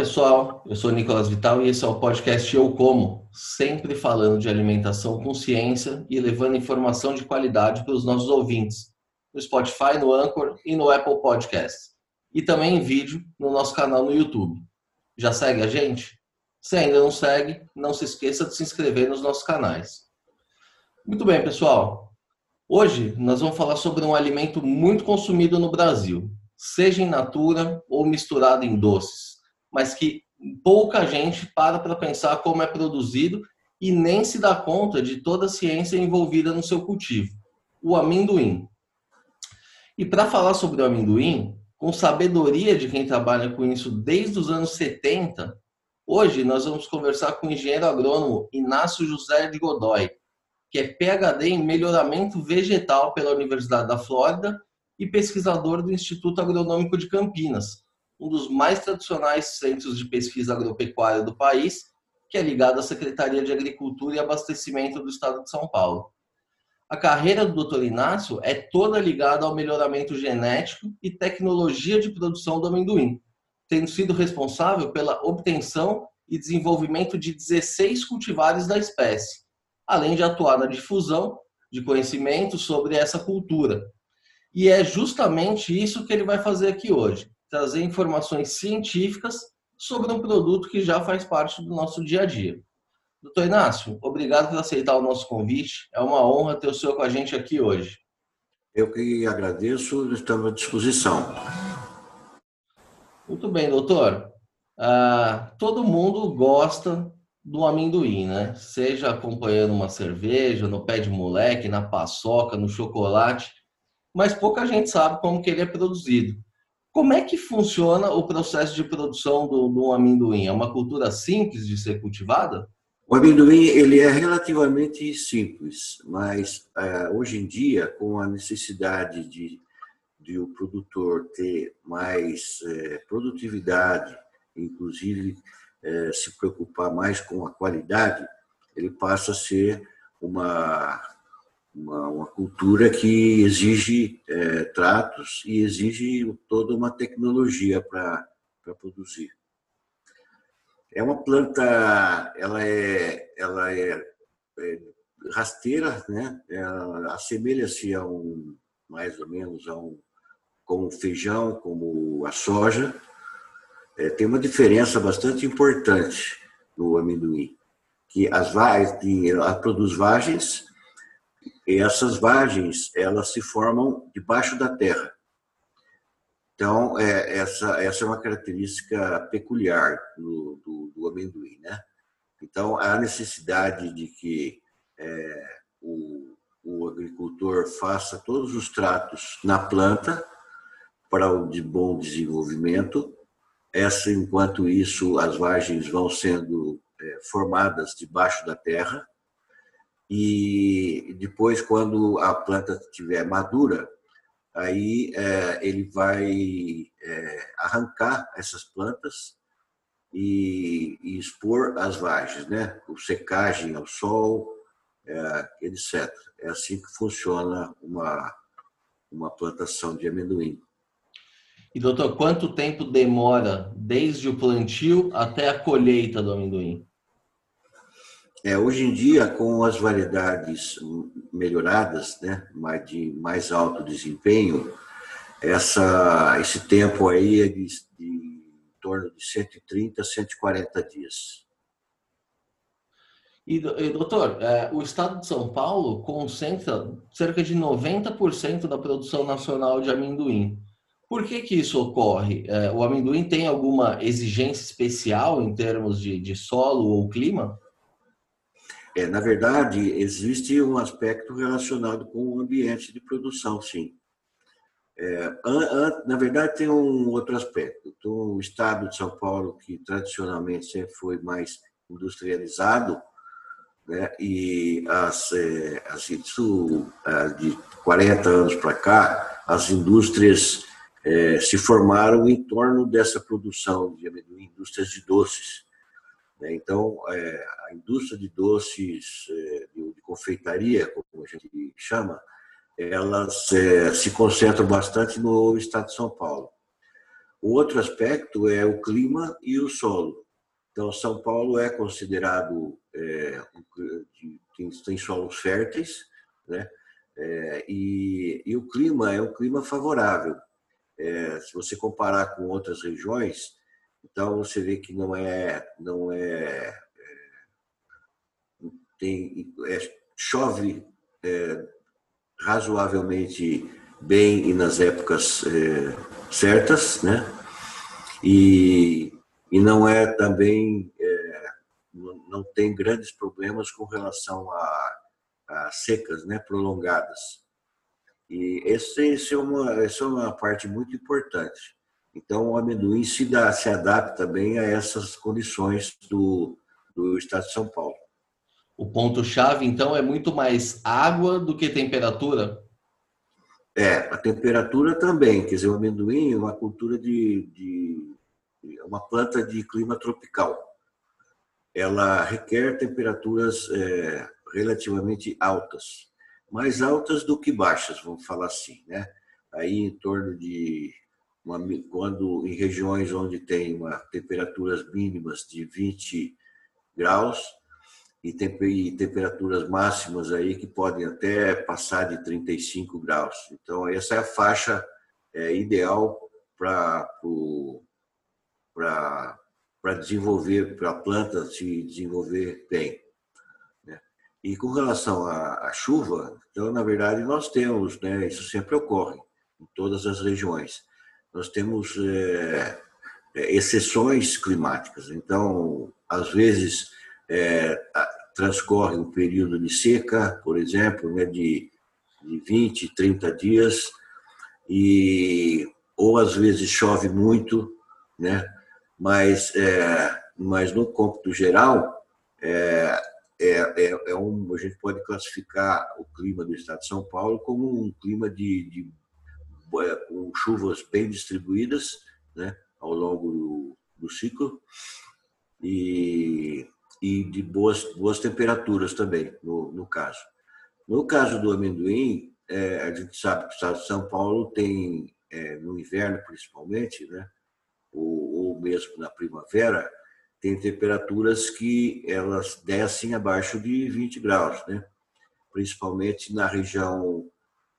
pessoal. Eu sou Nicolas Vital e esse é o podcast Eu Como, sempre falando de alimentação com ciência e levando informação de qualidade para os nossos ouvintes, no Spotify, no Anchor e no Apple Podcasts. E também em vídeo no nosso canal no YouTube. Já segue a gente? Se ainda não segue, não se esqueça de se inscrever nos nossos canais. Muito bem, pessoal. Hoje nós vamos falar sobre um alimento muito consumido no Brasil, seja in natura ou misturado em doces mas que pouca gente para para pensar como é produzido e nem se dá conta de toda a ciência envolvida no seu cultivo, o amendoim. E para falar sobre o amendoim, com sabedoria de quem trabalha com isso desde os anos 70, hoje nós vamos conversar com o engenheiro agrônomo Inácio José de Godoy, que é PhD em melhoramento vegetal pela Universidade da Flórida e pesquisador do Instituto Agronômico de Campinas, um dos mais tradicionais centros de pesquisa agropecuária do país, que é ligado à Secretaria de Agricultura e Abastecimento do Estado de São Paulo. A carreira do Dr. Inácio é toda ligada ao melhoramento genético e tecnologia de produção do amendoim, tendo sido responsável pela obtenção e desenvolvimento de 16 cultivares da espécie, além de atuar na difusão de conhecimento sobre essa cultura. E é justamente isso que ele vai fazer aqui hoje trazer informações científicas sobre um produto que já faz parte do nosso dia a dia. Doutor Inácio, obrigado por aceitar o nosso convite. É uma honra ter o senhor com a gente aqui hoje. Eu que agradeço, estamos à disposição. Muito bem, doutor. Ah, todo mundo gosta do amendoim, né? Seja acompanhando uma cerveja, no pé de moleque, na paçoca, no chocolate, mas pouca gente sabe como que ele é produzido. Como é que funciona o processo de produção do, do amendoim? É uma cultura simples de ser cultivada? O amendoim ele é relativamente simples, mas é, hoje em dia, com a necessidade de, de o produtor ter mais é, produtividade, inclusive é, se preocupar mais com a qualidade, ele passa a ser uma uma, uma cultura que exige é, tratos e exige toda uma tecnologia para produzir. É uma planta, ela é, ela é, é rasteira, né? Assemelha-se a um, mais ou menos a um, como o feijão, como a soja. É, tem uma diferença bastante importante no amendoim, que as que ela produz vagens e essas vagens, elas se formam debaixo da terra. Então, é, essa, essa é uma característica peculiar do, do, do amendoim, né? Então, há necessidade de que é, o, o agricultor faça todos os tratos na planta para o de bom desenvolvimento. Essa, enquanto isso, as vagens vão sendo é, formadas debaixo da terra e depois, quando a planta estiver madura, aí é, ele vai é, arrancar essas plantas e, e, expor as vagens, né? O secagem ao sol, é, etc. É assim que funciona uma, uma plantação de amendoim. E doutor, quanto tempo demora desde o plantio até a colheita do amendoim? É, hoje em dia, com as variedades melhoradas, né, de mais alto desempenho, essa, esse tempo aí é de, de em torno de 130 a 140 dias. E, doutor, é, o estado de São Paulo concentra cerca de 90% da produção nacional de amendoim. Por que, que isso ocorre? É, o amendoim tem alguma exigência especial em termos de, de solo ou clima? É, na verdade, existe um aspecto relacionado com o ambiente de produção, sim. É, an, an, na verdade, tem um outro aspecto. Então, o estado de São Paulo, que tradicionalmente sempre foi mais industrializado, né, e as, é, as, isso, de 40 anos para cá, as indústrias é, se formaram em torno dessa produção de amendoim, indústrias de doces. Né? Então, é, a indústria de doces, é, de confeitaria, como a gente chama, elas é, se concentram bastante no estado de São Paulo. O outro aspecto é o clima e o solo. Então, São Paulo é considerado é, tem, tem solos férteis, né? É, e, e, o clima é um clima favorável. É, se você comparar com outras regiões, então você vê que não é, não é, é tem, é, chove é, razoavelmente bem e nas épocas é, certas, né? E, e não é também não tem grandes problemas com relação a, a secas, né, prolongadas. E esse, esse é uma, essa é uma parte muito importante. Então, o amendoim se, dá, se adapta bem a essas condições do, do estado de São Paulo. O ponto-chave, então, é muito mais água do que temperatura? É, a temperatura também. Quer dizer, o amendoim é uma cultura de, de é uma planta de clima tropical. Ela requer temperaturas é, relativamente altas, mais altas do que baixas, vamos falar assim, né? Aí em torno de uma, quando em regiões onde tem uma, temperaturas mínimas de 20 graus e, e temperaturas máximas aí que podem até passar de 35 graus. Então essa é a faixa é, ideal para para desenvolver, para a planta se desenvolver bem. E com relação à, chuva, então, na verdade, nós temos, né, isso sempre ocorre em todas as regiões, nós temos é, exceções climáticas. Então, às vezes, é, transcorre um período de seca, por exemplo, né, de, de 20, 30 dias, e, ou às vezes chove muito, né, mas, é, mas no cômputo geral, é, é, é, é, um, a gente pode classificar o clima do estado de São Paulo como um clima de, de é, com chuvas bem distribuídas né, ao longo do, do ciclo e, e de boas, boas temperaturas também, no, no caso. No caso do amendoim, é, a gente sabe que o estado de São Paulo tem, é, no inverno principalmente, né, ou, ou mesmo na primavera, tem temperaturas que elas descem abaixo de 20 graus, né? principalmente na região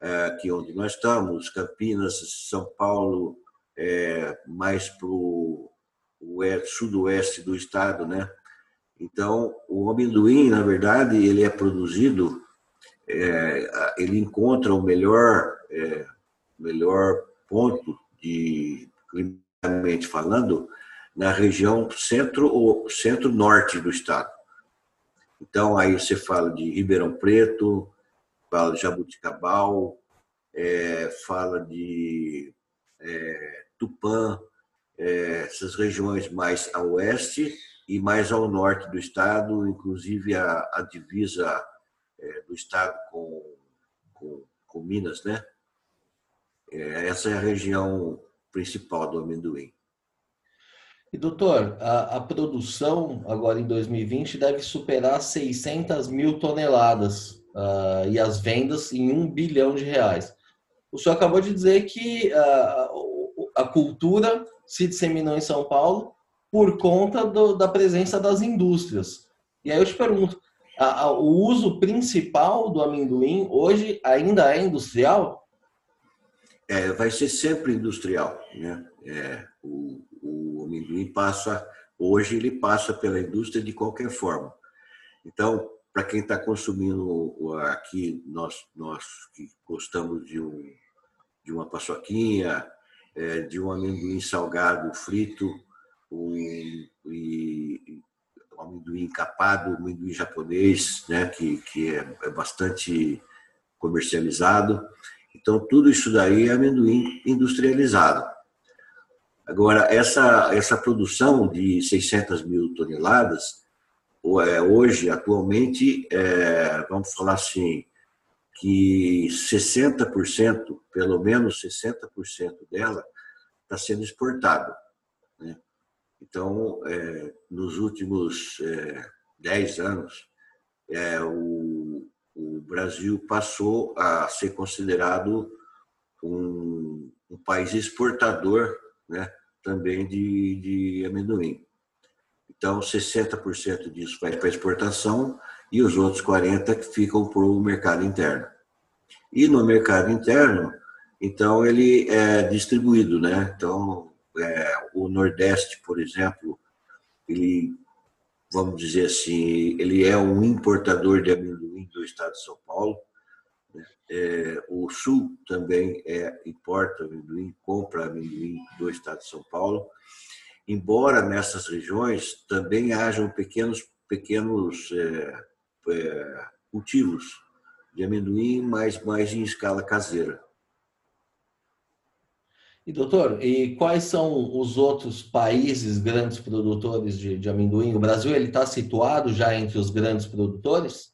é, aqui onde nós estamos, Campinas, São Paulo, é, mais para o sudoeste do estado, né? Então, o amendoim, na verdade, ele é produzido, é, ele encontra o melhor, é, melhor ponto de climaticamente falando na região centro ou centro-norte do estado. Então, aí você fala de Ribeirão Preto, fala de Jabuticabal, é, fala de é, Tupã, é, essas regiões mais a oeste e mais ao norte do estado, inclusive a, a divisa é, do estado com, com, com Minas, né? É, essa é a região principal do amendoim. E doutor, a, a, produção agora em 2020 deve superar 600 mil toneladas uh, e as vendas em um bilhão de reais. O senhor acabou de dizer que uh, a cultura se disseminou em São Paulo por conta do, da presença das indústrias. E aí eu te pergunto, a, a, o uso principal do amendoim hoje ainda é industrial? É, vai ser sempre industrial, né? É, o, o amendoim passa, hoje ele passa pela indústria de qualquer forma. Então, para quem está consumindo aqui, nós, nós que gostamos de, um, de uma paçoquinha, é, de um amendoim salgado frito, um, e, um amendoim encapado, amendoim japonês, né, que, que é, é bastante comercializado. Então, tudo isso daí é amendoim industrializado. Agora, essa, essa produção de 600 mil toneladas, hoje, atualmente, é, vamos falar assim, que 60%, pelo menos 60% dela, está sendo exportado. Né? Então, é, nos últimos é, 10 anos, é, o, o Brasil passou a ser considerado um, um país exportador né, também de, de amendoim. Então, 60% disso vai para exportação e os outros 40% que ficam para o mercado interno. E no mercado interno, então, ele é distribuído, né? Então, é, o Nordeste, por exemplo, ele, vamos dizer assim, ele é um importador de amendoim do estado de São Paulo. Né? É, o Sul também é, importa amendoim, compra amendoim do estado de São Paulo embora nessas regiões também hajam pequenos, pequenos é, é, cultivos de amendoim, mas mais em escala caseira. E doutor, e quais são os outros países grandes produtores de, de amendoim? O Brasil ele está situado já entre os grandes produtores?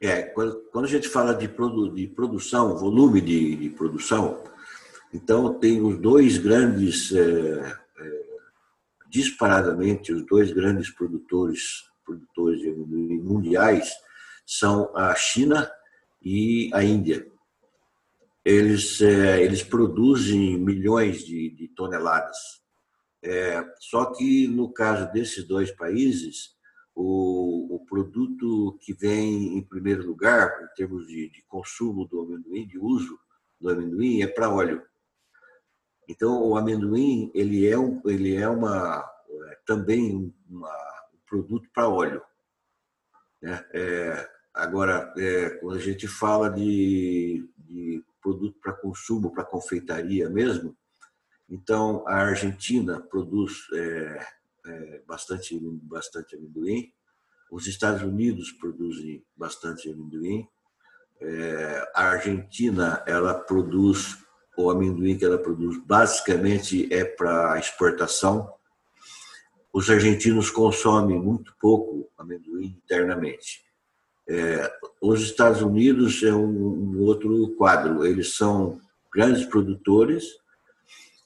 É, quando, quando a gente fala de, produ, de produção, volume de, de, produção, então tem os dois grandes é, disparadamente os dois grandes produtores produtores mundiais são a China e a Índia. Eles é, eles produzem milhões de, de toneladas. É, só que no caso desses dois países o, o, produto que vem em primeiro lugar em termos de, de consumo do amendoim, de uso do amendoim, é para óleo. Então, o amendoim ele é, um, ele é uma, é, também uma, um produto para óleo. Né? É, agora, é, quando a gente fala de, de produto para consumo, para confeitaria mesmo, então a Argentina produz é, é, bastante, bastante amendoim, os Estados Unidos produzem bastante amendoim, é, a Argentina ela produz o amendoim que ela produz basicamente é para exportação. Os argentinos consomem muito pouco amendoim internamente. É, os Estados Unidos é um, um, outro quadro. Eles são grandes produtores,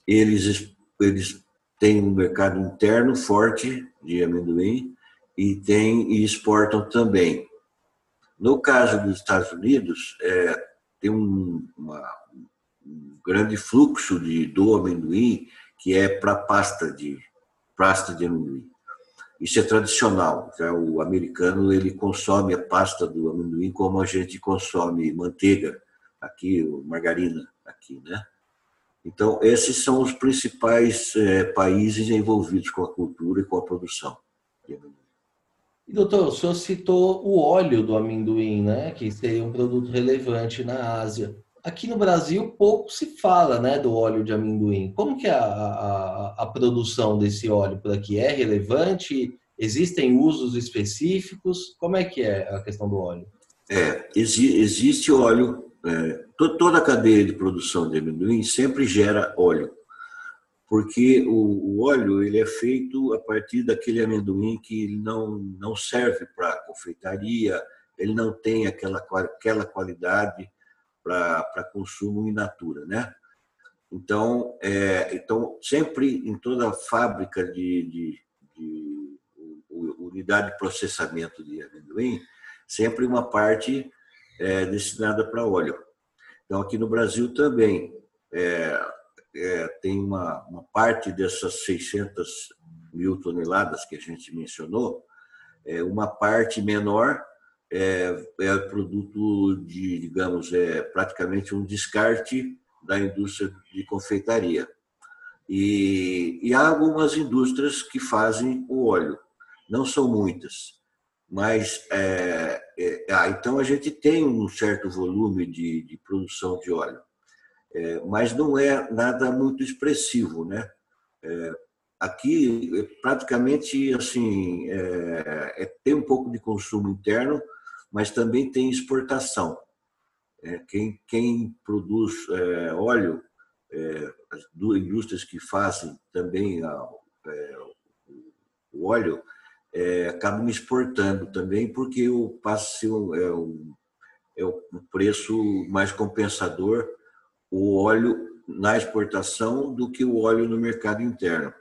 eles, eles têm um mercado interno forte de amendoim e, tem, e exportam também. No caso dos Estados Unidos, é, tem um, uma, um grande fluxo de, do amendoim que é para pasta de pasta de amendoim. Isso é tradicional. Tá? O americano ele consome a pasta do amendoim como a gente consome manteiga aqui, margarina aqui, né? Então esses são os principais é, países envolvidos com a cultura e com a produção de amendoim. E, doutor, o senhor citou o óleo do amendoim, né? Que seria um produto relevante na Ásia. Aqui no Brasil pouco se fala né, do óleo de amendoim. Como que é a, a, a produção desse óleo por aqui? É relevante? Existem usos específicos? Como é que é a questão do óleo? É, existe óleo, é, toda a cadeia de produção de amendoim sempre gera óleo, porque o, o, óleo ele é feito a partir daquele amendoim que não, não serve para confeitaria, ele não tem aquela, aquela qualidade para consumo in natura, né? Então, é, então, sempre em toda fábrica de, de, de, unidade de processamento de amendoim, sempre uma parte é, destinada para óleo. Então, aqui no Brasil também é, é, tem uma, uma parte dessas 600 mil toneladas que a gente mencionou, é, uma parte menor é, é produto de, digamos, é praticamente um descarte da indústria de confeitaria. E, e há algumas indústrias que fazem o óleo, não são muitas, mas é, é, ah, então a gente tem um certo volume de, de produção de óleo, é, mas não é nada muito expressivo, né? É, aqui praticamente assim é, é, tem um pouco de consumo interno, mas também tem exportação. É, quem, quem produz é, óleo, é, as duas indústrias que fazem também a, é, o óleo, é, acabam exportando também, porque o passe é o, é o preço mais compensador o óleo na exportação do que o óleo no mercado interno.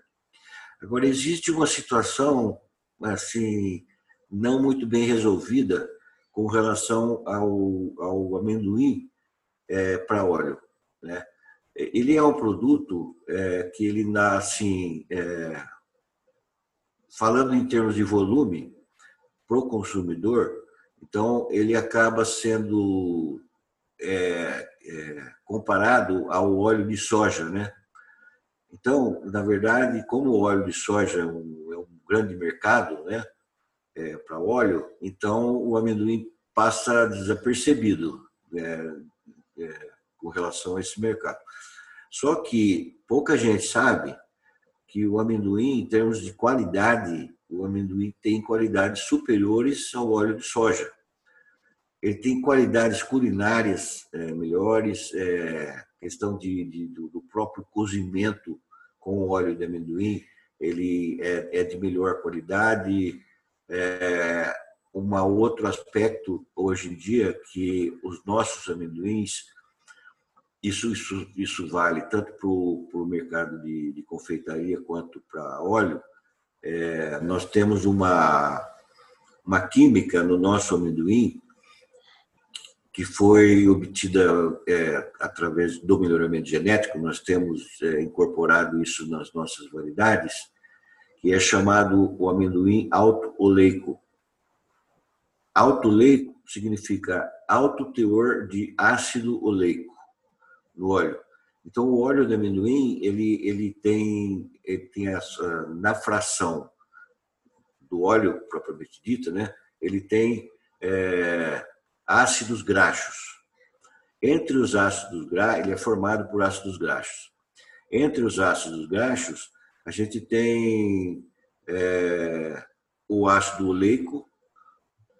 Agora, existe uma situação assim não muito bem resolvida com relação ao, ao amendoim é, para óleo. Né? ele é um produto é, que ele nasce, é, falando em termos de volume, para o consumidor, então ele acaba sendo é, é, comparado ao óleo de soja, né? Então, na verdade, como o óleo de soja é um, é um grande mercado, né, é, para óleo, então o amendoim passa desapercebido né, é, com relação a esse mercado. Só que pouca gente sabe que o amendoim, em termos de qualidade, o amendoim tem qualidades superiores ao óleo de soja. Ele tem qualidades culinárias é, melhores, é, questão de, de, do próprio cozimento com óleo de amendoim, ele é, é de melhor qualidade. É, um outro aspecto hoje em dia que os nossos amendoins isso, isso, isso vale tanto para o mercado de, de, confeitaria quanto para óleo. É, nós temos uma, uma química no nosso amendoim que foi obtida é, através do melhoramento genético. Nós temos é, incorporado isso nas nossas variedades, que é chamado o amendoim alto-oleico. Alto-oleico significa alto teor de ácido oleico no óleo. Então, o óleo de amendoim, ele, ele tem, ele tem essa, na fração do óleo propriamente dito, né? ele tem é, ácidos graxos. Entre os ácidos graxos, ele é formado por ácidos graxos. Entre os ácidos graxos, a gente tem é, o ácido oleico,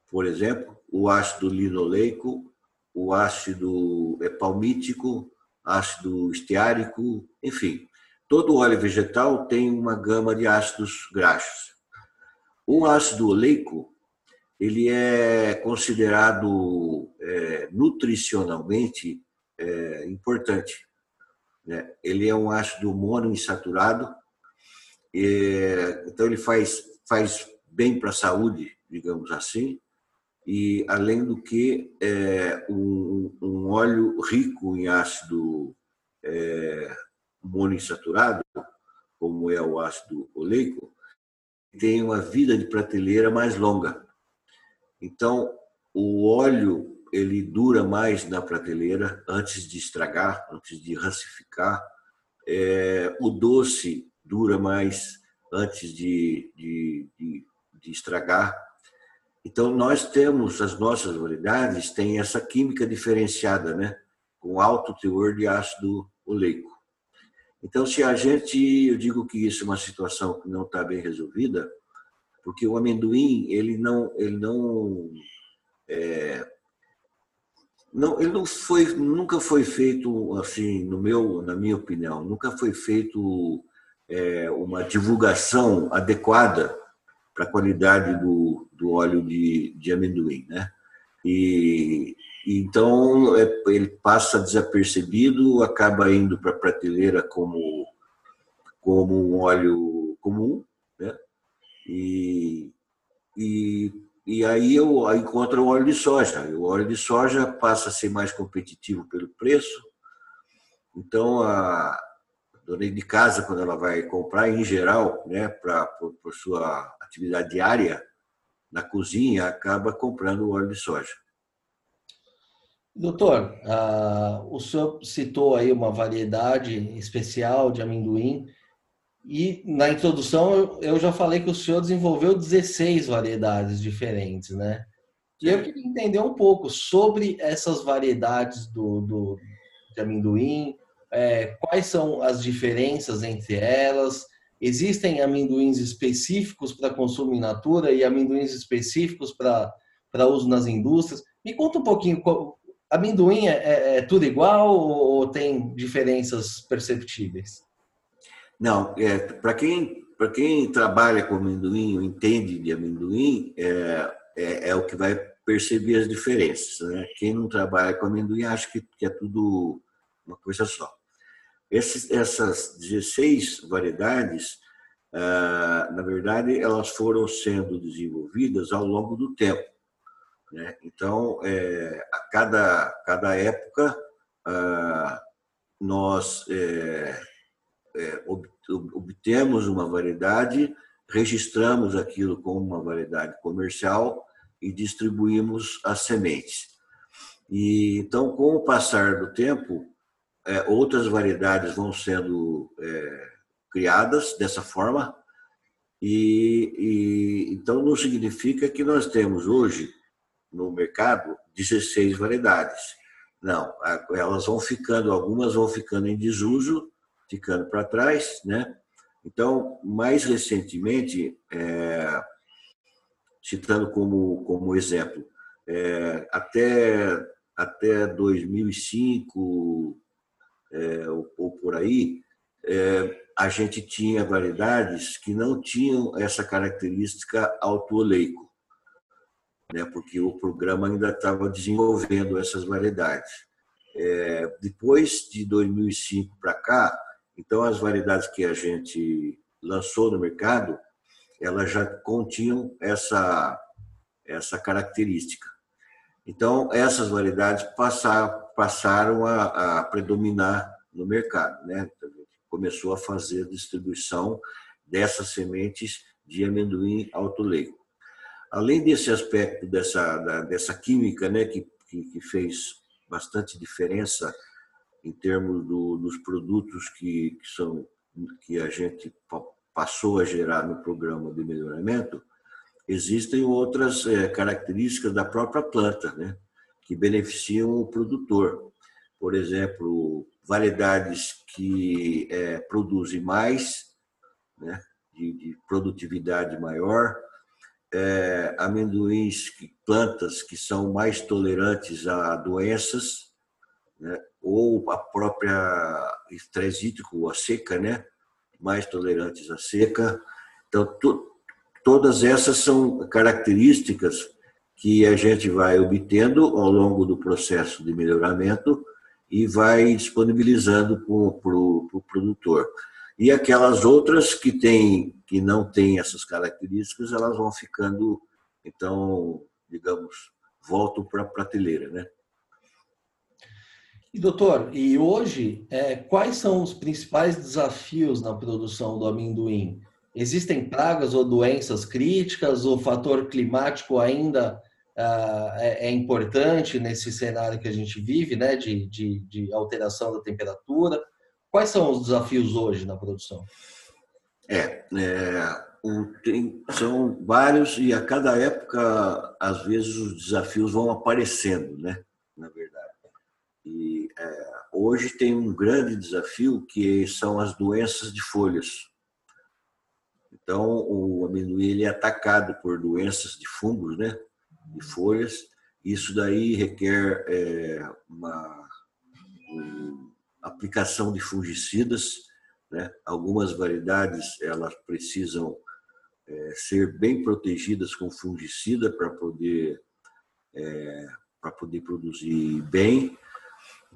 por exemplo, o ácido linoleico, o ácido palmítico, ácido esteárico, enfim. Todo óleo vegetal tem uma gama de ácidos graxos. O ácido oleico, ele é considerado é, nutricionalmente é, importante. Né? Ele é um ácido monoinsaturado, é, então ele faz, faz bem para a saúde, digamos assim, e além do que é um, um óleo rico em ácido é, monoinsaturado, como é o ácido oleico, tem uma vida de prateleira mais longa. Então, o óleo ele dura mais na prateleira antes de estragar, antes de rancificar. É, o doce dura mais antes de, de, de, de estragar. Então, nós temos, as nossas variedades têm essa química diferenciada, né? com alto teor de ácido oleico. Então, se a gente, eu digo que isso é uma situação que não está bem resolvida, porque o amendoim, ele não, ele não, é, não, ele não foi, nunca foi feito assim, no meu, na minha opinião, nunca foi feito é, uma divulgação adequada para a qualidade do, do óleo de, de amendoim, né? E, então é, ele passa desapercebido, acaba indo para a prateleira como como um óleo comum, né? E, e, e aí eu encontro o óleo de soja. O óleo de soja passa a ser mais competitivo pelo preço. Então a, dona de casa, quando ela vai comprar, em geral, né, para por sua atividade diária na cozinha, acaba comprando óleo de soja. Doutor, uh, o senhor citou aí uma variedade especial de amendoim e na introdução eu já falei que o senhor desenvolveu 16 variedades diferentes, né? E eu queria entender um pouco sobre essas variedades do, do de amendoim, é, quais são as diferenças entre elas? Existem amendoins específicos para consumo in natura e amendoins específicos para uso nas indústrias? Me conta um pouquinho, amendoim é, é, é tudo igual ou tem diferenças perceptíveis? Não, é, para quem, quem trabalha com amendoim ou entende de amendoim, é, é, é, o que vai perceber as diferenças. Né? Quem não trabalha com amendoim acha que, que é tudo uma coisa só. Esses, essas 16 variedades, ah, na verdade, elas foram sendo desenvolvidas ao longo do tempo. Né? Então, é, a cada, cada época, ah, nós é, é, obtemos uma variedade, registramos aquilo como uma variedade comercial e distribuímos as sementes. E então, com o passar do tempo, outras variedades vão sendo é, criadas dessa forma. E, e, então não significa que nós temos hoje no mercado 16 variedades. Não, elas vão ficando, algumas vão ficando em desuso, ficando para trás, né? Então, mais recentemente, é, citando como, como exemplo, é, até, até 2005 é, ou, ou, por aí, é, a gente tinha variedades que não tinham essa característica autooleico, né, porque o programa ainda estava desenvolvendo essas variedades. É, depois de 2005 para cá, então as variedades que a gente lançou no mercado, elas já continham essa essa característica. Então essas variedades passaram, a, predominar no mercado, né? Começou a fazer distribuição dessas sementes de amendoim alto leigo. Além desse aspecto dessa dessa química, né, que, que, que fez bastante diferença em termos do, dos produtos que, que, são que a gente passou a gerar no programa de melhoramento, existem outras é, características da própria planta, né, que beneficiam o produtor. Por exemplo, variedades que é, produzem mais, né, de, de produtividade maior, é, amendoins, plantas que são mais tolerantes a doenças, né? ou a própria estresse hídrico, a seca, né? mais tolerantes à seca. Então, todas essas são características que a gente vai obtendo ao longo do processo de melhoramento e vai disponibilizando para o pro produtor. E aquelas outras que, tem, que não têm essas características, elas vão ficando, então, digamos, voltam para a prateleira, né? E doutor, e hoje, é, quais são os principais desafios na produção do amendoim? Existem pragas ou doenças críticas? O fator climático ainda uh, é, é, importante nesse cenário que a gente vive, né, de, de, de alteração da temperatura? Quais são os desafios hoje na produção? É, é tem, são vários e a cada época, às vezes, os desafios vão aparecendo, né? Na verdade. E é, hoje tem um grande desafio que são as doenças de folhas. Então, o amendoim ele é atacado por doenças de fungos, né? De folhas. Isso daí requer é, uma, uma aplicação de fungicidas. Né? Algumas variedades elas precisam é, ser bem protegidas com fungicida para poder é, para poder produzir bem.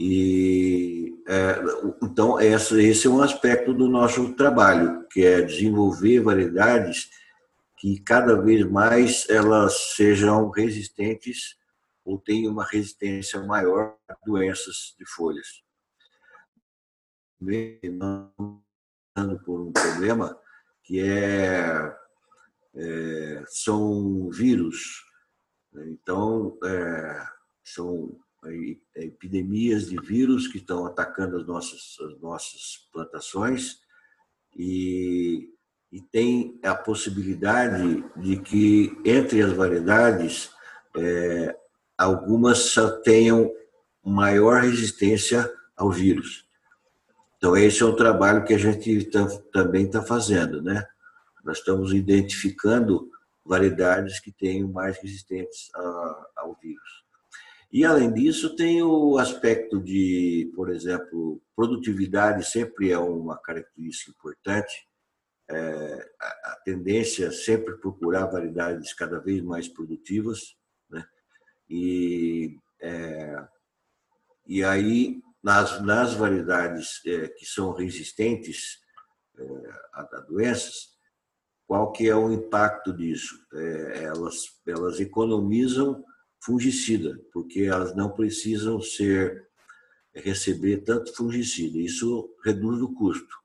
E é, então esse é um aspecto do nosso trabalho, que é desenvolver variedades que cada vez mais elas sejam resistentes ou tenham uma resistência maior a doenças de folhas. Passando por um problema que é, é são vírus. Né? Então, é, são epidemias de vírus que estão atacando as nossas, as nossas plantações e, e tem a possibilidade de que entre as variedades é, algumas tenham maior resistência ao vírus. Então esse é um trabalho que a gente tá, também está fazendo, né? Nós estamos identificando variedades que tenham mais resistentes ao vírus. E, além disso, tem o aspecto de, por exemplo, produtividade sempre é uma característica importante. É, a, tendência é sempre procurar variedades cada vez mais produtivas. Né? E, é, e aí, nas, nas variedades é, que são resistentes é, a, a doenças, qual que é o impacto disso? É, elas, elas economizam fungicida, porque elas não precisam ser receber tanto fungicida. Isso reduz o custo.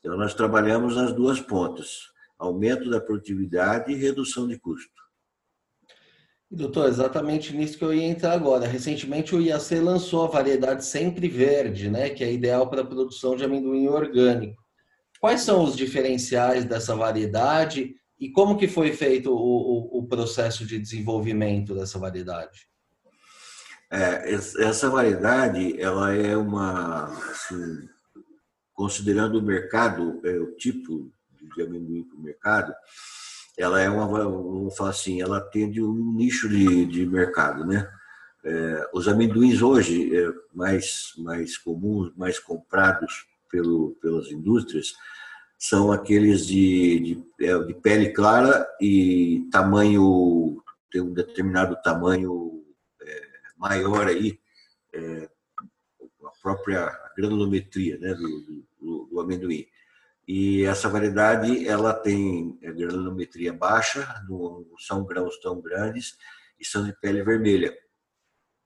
Então, nós trabalhamos nas duas pontas: aumento da produtividade e redução de custo. Doutor, exatamente nisso que eu ia entrar agora. Recentemente o IAC lançou a variedade Sempre Verde, né, que é ideal para a produção de amendoim orgânico. Quais são os diferenciais dessa variedade e como que foi feito o, o, o processo de desenvolvimento dessa variedade? É, essa variedade, ela é uma, assim, considerando o mercado, é, o tipo de amendoim para o mercado, ela é uma, vamos falar assim, ela atende um nicho de, de mercado, né? É, os amendoins hoje é, mais mais comuns, mais comprados pelo, pelas indústrias, são aqueles de, de, é, de pele clara e tamanho tem um determinado tamanho é, maior aí, é, a própria granulometria né, do, do, do amendoim. E essa variedade ela tem granulometria baixa, não são grãos tão grandes e são de pele vermelha.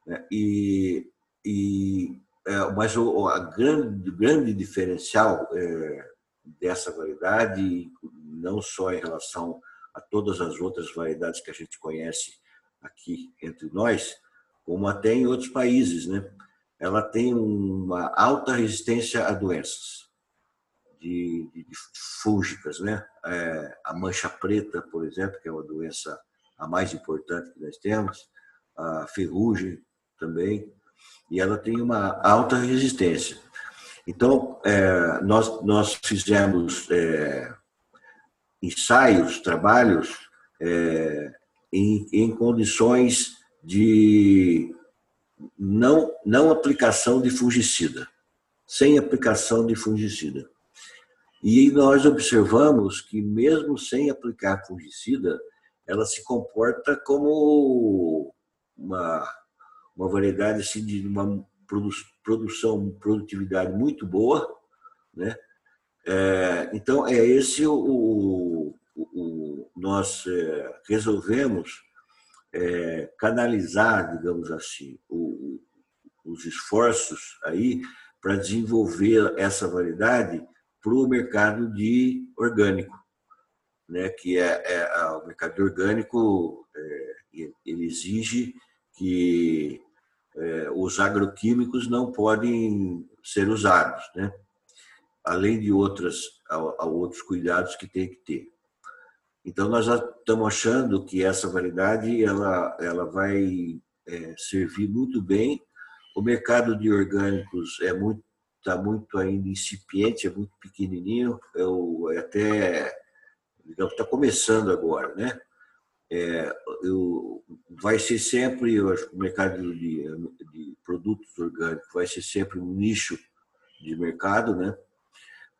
Né? E, e é, mas o a grande, grande diferencial é, dessa variedade, não só em relação a todas as outras variedades que a gente conhece aqui entre nós, como até em outros países, né? Ela tem uma alta resistência a doenças de, de, de fúngicas, né? É, a mancha preta, por exemplo, que é uma doença a mais importante que nós temos, a ferrugem também, e ela tem uma alta resistência. Então, é, nós, nós fizemos é, ensaios, trabalhos é, em, em condições de não, não aplicação de fungicida, sem aplicação de fungicida. E nós observamos que, mesmo sem aplicar fungicida, ela se comporta como uma, uma variedade assim, de uma produção, produtividade muito boa. Né? É, então, é esse o, o, o nós é, resolvemos é, canalizar, digamos assim, o, os esforços aí para desenvolver essa variedade para o mercado de orgânico, né? que é, é o mercado orgânico é, ele exige que é, os agroquímicos não podem ser usados, né? além de outras, outros cuidados que tem que ter. Então nós já estamos achando que essa variedade ela, ela vai é, servir muito bem. O mercado de orgânicos é muito está muito ainda incipiente, é muito pequenininho, é, é até está começando agora, né? É, eu, vai ser sempre, eu acho que o mercado de, de produtos orgânicos vai ser sempre um nicho de mercado, né?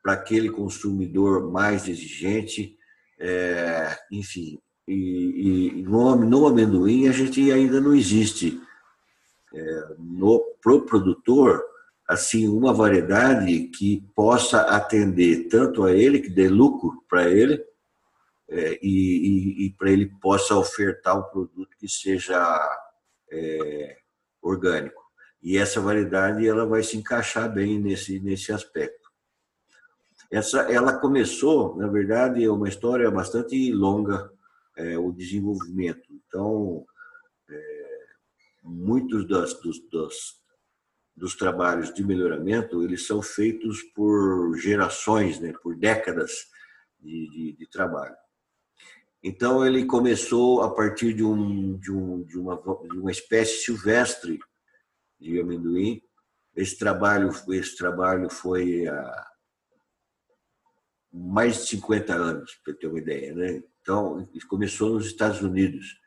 Para aquele consumidor mais exigente, é, enfim. E, e no, no, amendoim a gente ainda não existe é, no pro produtor assim uma variedade que possa atender tanto a ele que dê lucro para ele é, e, e, e para ele possa ofertar um produto que seja é, orgânico. E essa variedade ela vai se encaixar bem nesse, nesse aspecto. Essa, ela começou, na verdade, é uma história bastante longa, é, o desenvolvimento. Então, é, muitos das, dos, dos, trabalhos de melhoramento, eles são feitos por gerações, né, por décadas de, de, de trabalho. Então ele começou a partir de, um, de, um, de, uma, de uma espécie silvestre de amendoim. Esse trabalho, esse trabalho foi há mais de 50 anos, para ter uma ideia. Né? Então, começou nos Estados Unidos.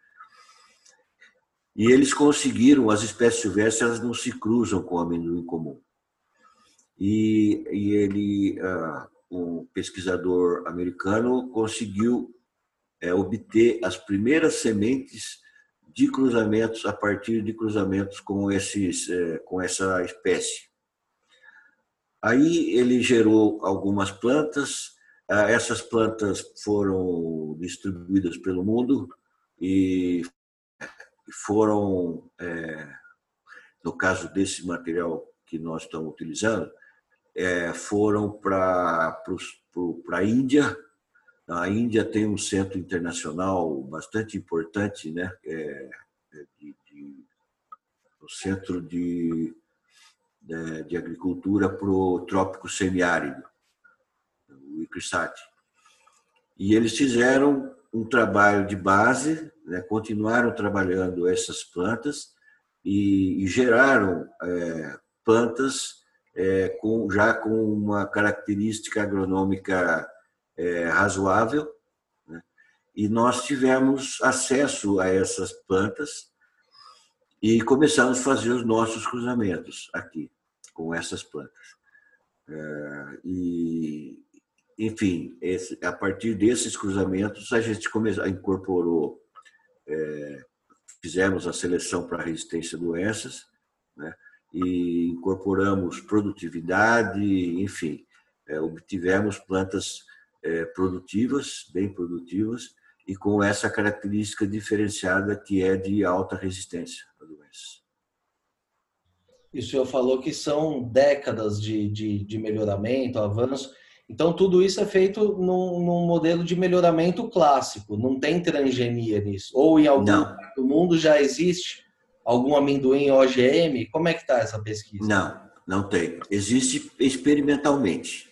E eles conseguiram, as espécies silvestres elas não se cruzam com o amendoim comum. E, e ele, uh, um pesquisador americano, conseguiu é, obter as primeiras sementes de cruzamentos a partir de cruzamentos com, esses, é, com essa espécie. Aí ele gerou algumas plantas, ah, essas plantas foram distribuídas pelo mundo e foram é, no caso desse material que nós estamos utilizando, é, foram para a Índia. A Índia tem um centro internacional bastante importante, né? É, é de, de, o centro de, de, de agricultura para o trópico semiárido, o ICRISAT. E eles fizeram um trabalho de base, né? continuaram trabalhando essas plantas e, e geraram é, plantas é, com, já com uma característica agronômica é, razoável. Né? E nós tivemos acesso a essas plantas e começamos a fazer os nossos cruzamentos aqui com essas plantas. É, e, enfim, esse, a partir desses cruzamentos a gente começou, incorporou, é, fizemos a seleção para resistência a doenças, né? e incorporamos produtividade, enfim, é, obtivemos plantas produtivas, bem produtivas, e com essa característica diferenciada que é de alta resistência à doença. E o senhor falou que são décadas de, de, de melhoramento, avanço. Então, tudo isso é feito num, num, modelo de melhoramento clássico, não tem transgenia nisso. Ou em algum não. lugar do mundo já existe algum amendoim OGM? Como é que está essa pesquisa? Não, não tem. Existe experimentalmente.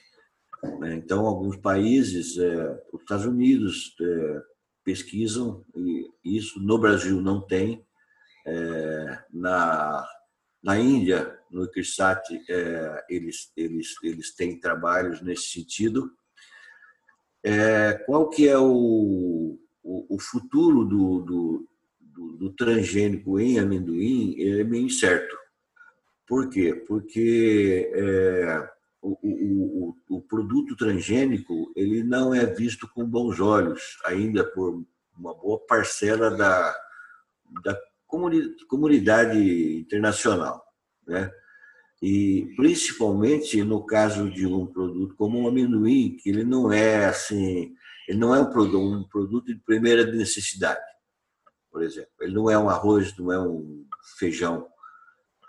Né? Então, alguns países, é, os Estados Unidos é, pesquisam e isso no Brasil não tem. É, na, na Índia, no ICRISAT, é, eles, eles, eles têm trabalhos nesse sentido. Qual que é o, o, futuro do, do, do, do transgênico em amendoim é meio incerto. Por quê? Porque o, o, o, produto transgênico ele não é visto com bons olhos ainda por uma boa parcela da, da comunidade internacional. Né? E principalmente no caso de um produto como o amendoim, que ele não é assim, ele não é um produto, um produto de primeira necessidade por exemplo. Ele não é um arroz, não é um feijão.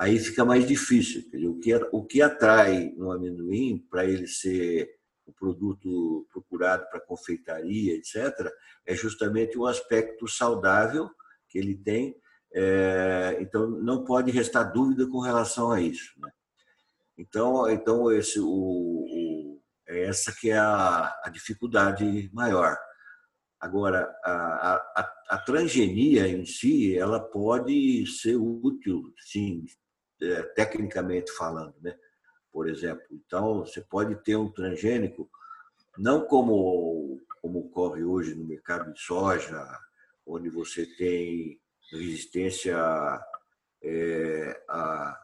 Aí fica mais difícil. O que, o que atrai um amendoim para ele ser o produto procurado para confeitaria, etc., é justamente o aspecto saudável que ele tem. É, então, não pode restar dúvida com relação a isso. Né? Então, então esse, o, o, é essa que é a, a dificuldade maior. Agora, a, a, a, transgenia em si, ela pode ser útil, sim, é, tecnicamente falando, né? Por exemplo, então você pode ter um transgênico, não como como ocorre hoje no mercado de soja, onde você tem resistência é, a,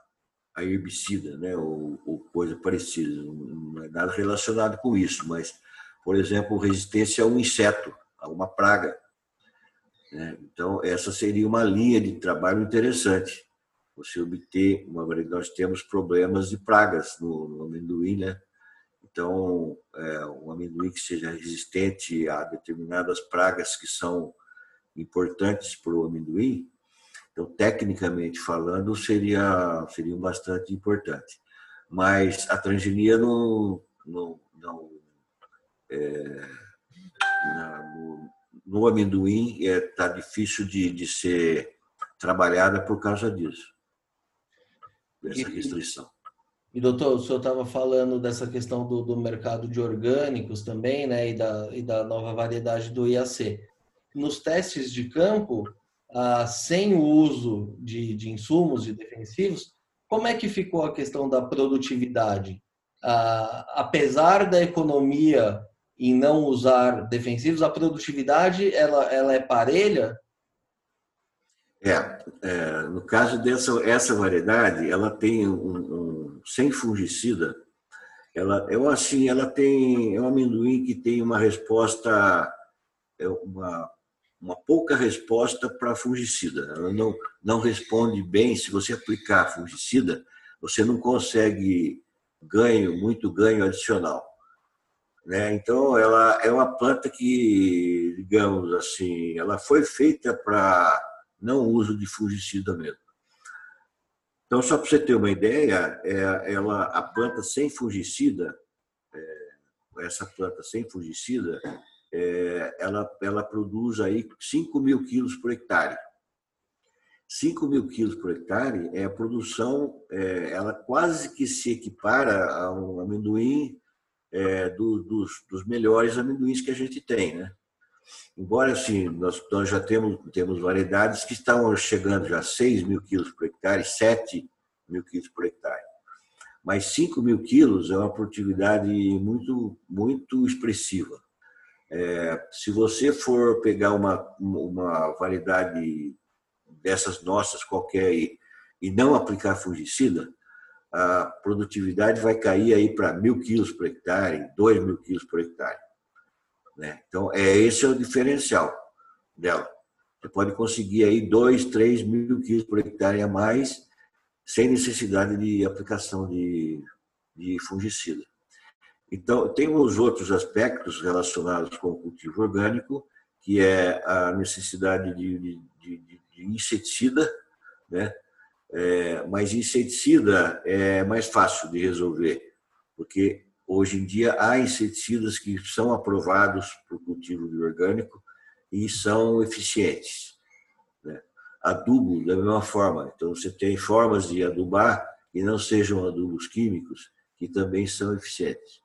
a, herbicida, né? Ou, ou coisa parecida, não é nada relacionado com isso, mas, por exemplo, resistência a um inseto uma praga. Né? Então, essa seria uma linha de trabalho interessante. Você obter, uma vez nós temos problemas de pragas no, no amendoim, né? Então, é, um amendoim que seja resistente a determinadas pragas que são importantes para o amendoim, então, tecnicamente falando, seria, seria bastante importante. Mas a transgenia não, não, não é, na, no, no, amendoim está é, tá difícil de, de ser trabalhada por causa disso, dessa restrição. E, doutor, o senhor estava falando dessa questão do, do, mercado de orgânicos também, né, e da, e da nova variedade do IAC. Nos testes de campo, ah, sem o uso de, de insumos e defensivos, como é que ficou a questão da produtividade? Ah, apesar da economia em não usar defensivos, a produtividade ela, ela é parelha? É, é no caso dessa essa variedade, ela tem um, um sem fungicida, ela eu assim, ela tem é um amendoim que tem uma resposta é uma uma pouca resposta para fungicida. Ela não não responde bem se você aplicar fungicida, você não consegue ganho, muito ganho adicional. Né? Então, ela é uma planta que, digamos assim, ela foi feita para não uso de fungicida mesmo. Então, só para você ter uma ideia, é, ela, a planta sem fungicida, é, essa planta sem fungicida, é, ela, ela produz aí 5 mil quilos por hectare. 5 mil quilos por hectare é a produção, ela quase que se equipara a um amendoim é, do, dos, dos, melhores amendoins que a gente tem, né? Embora, assim, nós, nós já temos, temos variedades que estão chegando já a 6 mil quilos por hectare, 7 mil quilos por hectare. Mas 5 mil quilos é uma produtividade muito, muito expressiva. É, se você for pegar uma, uma variedade dessas nossas qualquer e, e não aplicar fungicida, a produtividade vai cair aí para mil quilos por hectare, dois mil quilos por hectare. Né? Então, é esse é o diferencial dela. Você pode conseguir aí dois, três mil quilos por hectare a mais, sem necessidade de aplicação de, de fungicida. Então, tem os outros aspectos relacionados com o cultivo orgânico, que é a necessidade de, de, de, de inseticida, né? É, mas inseticida é mais fácil de resolver, porque hoje em dia há inseticidas que são aprovados para o cultivo orgânico e são eficientes. Né? Adubo, da mesma forma. Então, você tem formas de adubar que não sejam adubos químicos, que também são eficientes.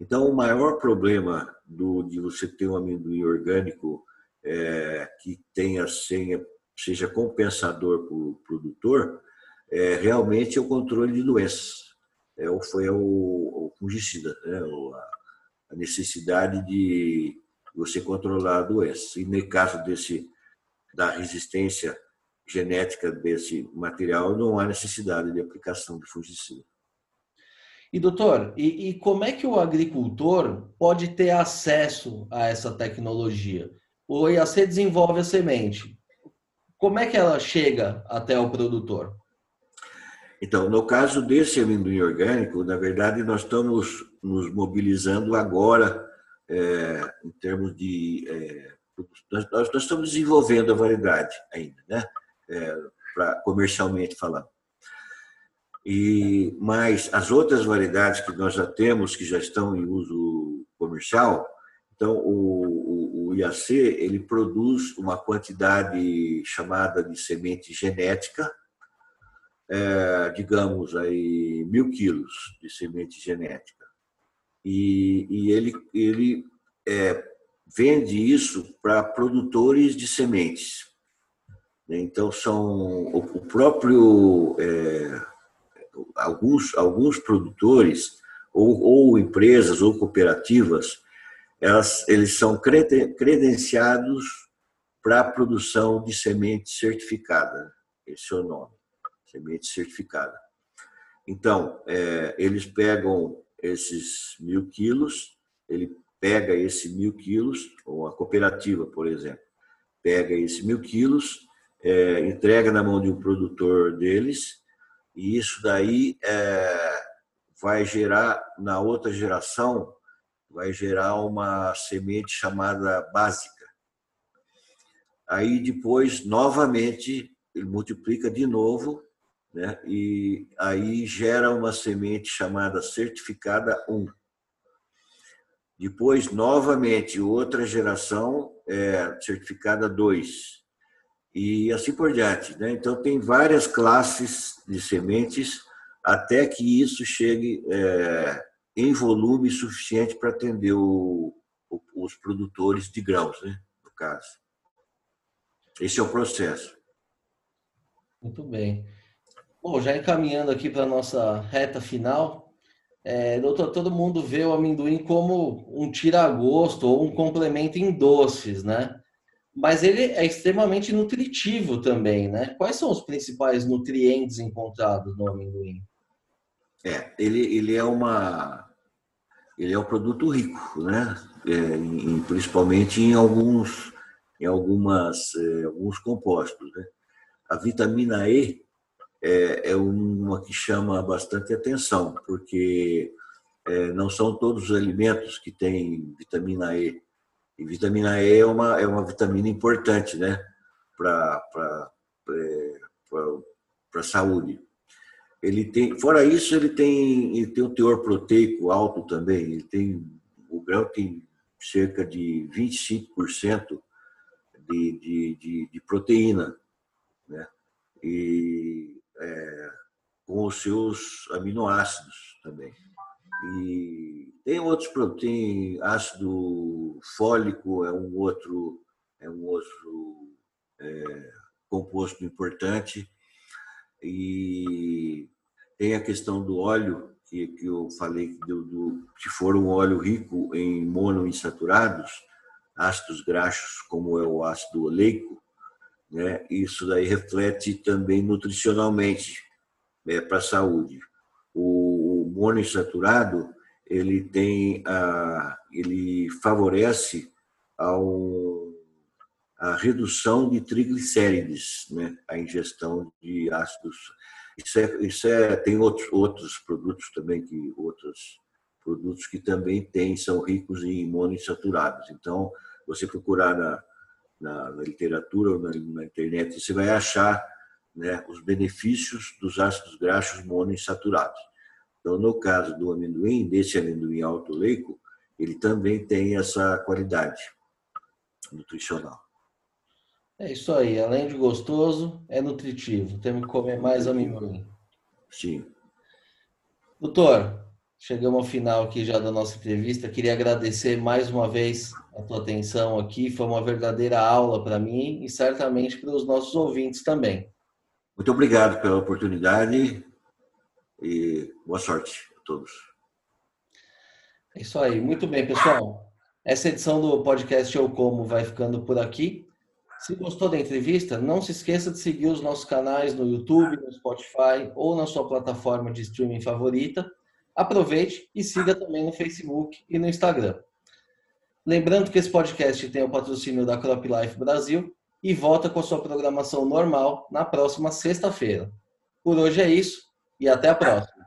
Então, o maior problema do, de você ter um amendoim orgânico é, que tenha senha, seja compensador para o produtor é realmente o controle de doenças. É, foi o, o fungicida, né? a necessidade de você controlar a doença. E no caso desse, da resistência genética desse material, não há necessidade de aplicação de fungicida. E doutor, e, e, como é que o agricultor pode ter acesso a essa tecnologia? O IAC desenvolve a semente. Como é que ela chega até o produtor? Então, no caso desse amendoim orgânico, na verdade, nós estamos nos mobilizando agora é, em termos de. É, nós, nós, estamos desenvolvendo a variedade ainda, né? É, pra, comercialmente falando. E, mas as outras variedades que nós já temos, que já estão em uso comercial, então o, o, o IAC ele produz uma quantidade chamada de semente genética, é, digamos aí mil quilos de semente genética, e, e ele, ele é, vende isso para produtores de sementes. Então são o próprio é, alguns, alguns produtores, ou, ou empresas, ou cooperativas, elas, eles são credenciados para a produção de semente certificada. Esse é o nome, semente certificada. Então, é, eles pegam esses mil quilos, ele pega esse mil quilos, ou a cooperativa, por exemplo, pega esses mil quilos, é, entrega na mão de um produtor deles, e isso daí é, vai gerar, na outra geração, vai gerar uma semente chamada básica. Aí depois, novamente, ele multiplica de novo, né? e aí gera uma semente chamada certificada 1. Depois, novamente, outra geração é certificada 2 e assim por diante. Né? Então, tem várias classes de sementes até que isso chegue é, em volume suficiente para atender o, o, os produtores de grãos, né? no caso. Esse é o processo. Muito bem. Bom, já encaminhando aqui para a nossa reta final, é, doutor, todo mundo vê o amendoim como um tira-gosto ou um complemento em doces, né? mas ele é extremamente nutritivo também, né? Quais são os principais nutrientes encontrados no amendoim? É, ele, ele é uma ele é um produto rico, né? É, em, principalmente em alguns em algumas é, alguns compostos, né? A vitamina E é, é, uma que chama bastante atenção, porque é, não são todos os alimentos que têm vitamina E e vitamina E é uma, é uma vitamina importante, né? Para a saúde. ele tem, fora isso, ele tem, ele tem um teor proteico alto também. Ele tem, o grão tem cerca de 25% de, de, de, de, proteína, né? E é, com os seus aminoácidos também. E tem outros tem ácido fólico é um outro é um outro é, composto importante e tem a questão do óleo que, que eu falei que do, do, se for um óleo rico em monoinsaturados ácidos graxos como é o ácido oleico né isso daí reflete também nutricionalmente é, para a saúde o, monoinsaturado ele tem a, ele favorece a redução de triglicérides, né? a ingestão de ácidos. Isso é, isso é tem outros, outros produtos também que outros produtos que também têm são ricos em monoinsaturados. Então, você procurar na, na, na literatura ou na, na, internet, você vai achar né, os benefícios dos ácidos graxos monoinsaturados. Então, no caso do amendoim, desse amendoim alto leico, ele também tem essa qualidade nutricional. É isso aí, além de gostoso, é nutritivo. Temos que comer mais amendoim. Sim. Doutor, chegamos ao final aqui já da nossa entrevista. Queria agradecer mais uma vez a tua atenção aqui. Foi uma verdadeira aula para mim e certamente para os nossos ouvintes também. Muito obrigado pela oportunidade e boa sorte a todos. É isso aí. Muito bem, pessoal. Essa edição do podcast Eu Como vai ficando por aqui. Se gostou da entrevista, não se esqueça de seguir os nossos canais no YouTube, no Spotify ou na sua plataforma de streaming favorita. Aproveite e siga também no Facebook e no Instagram. Lembrando que esse podcast tem o patrocínio da Crop Life Brasil e volta com a sua programação normal na próxima sexta-feira. Por hoje é isso e até a próxima.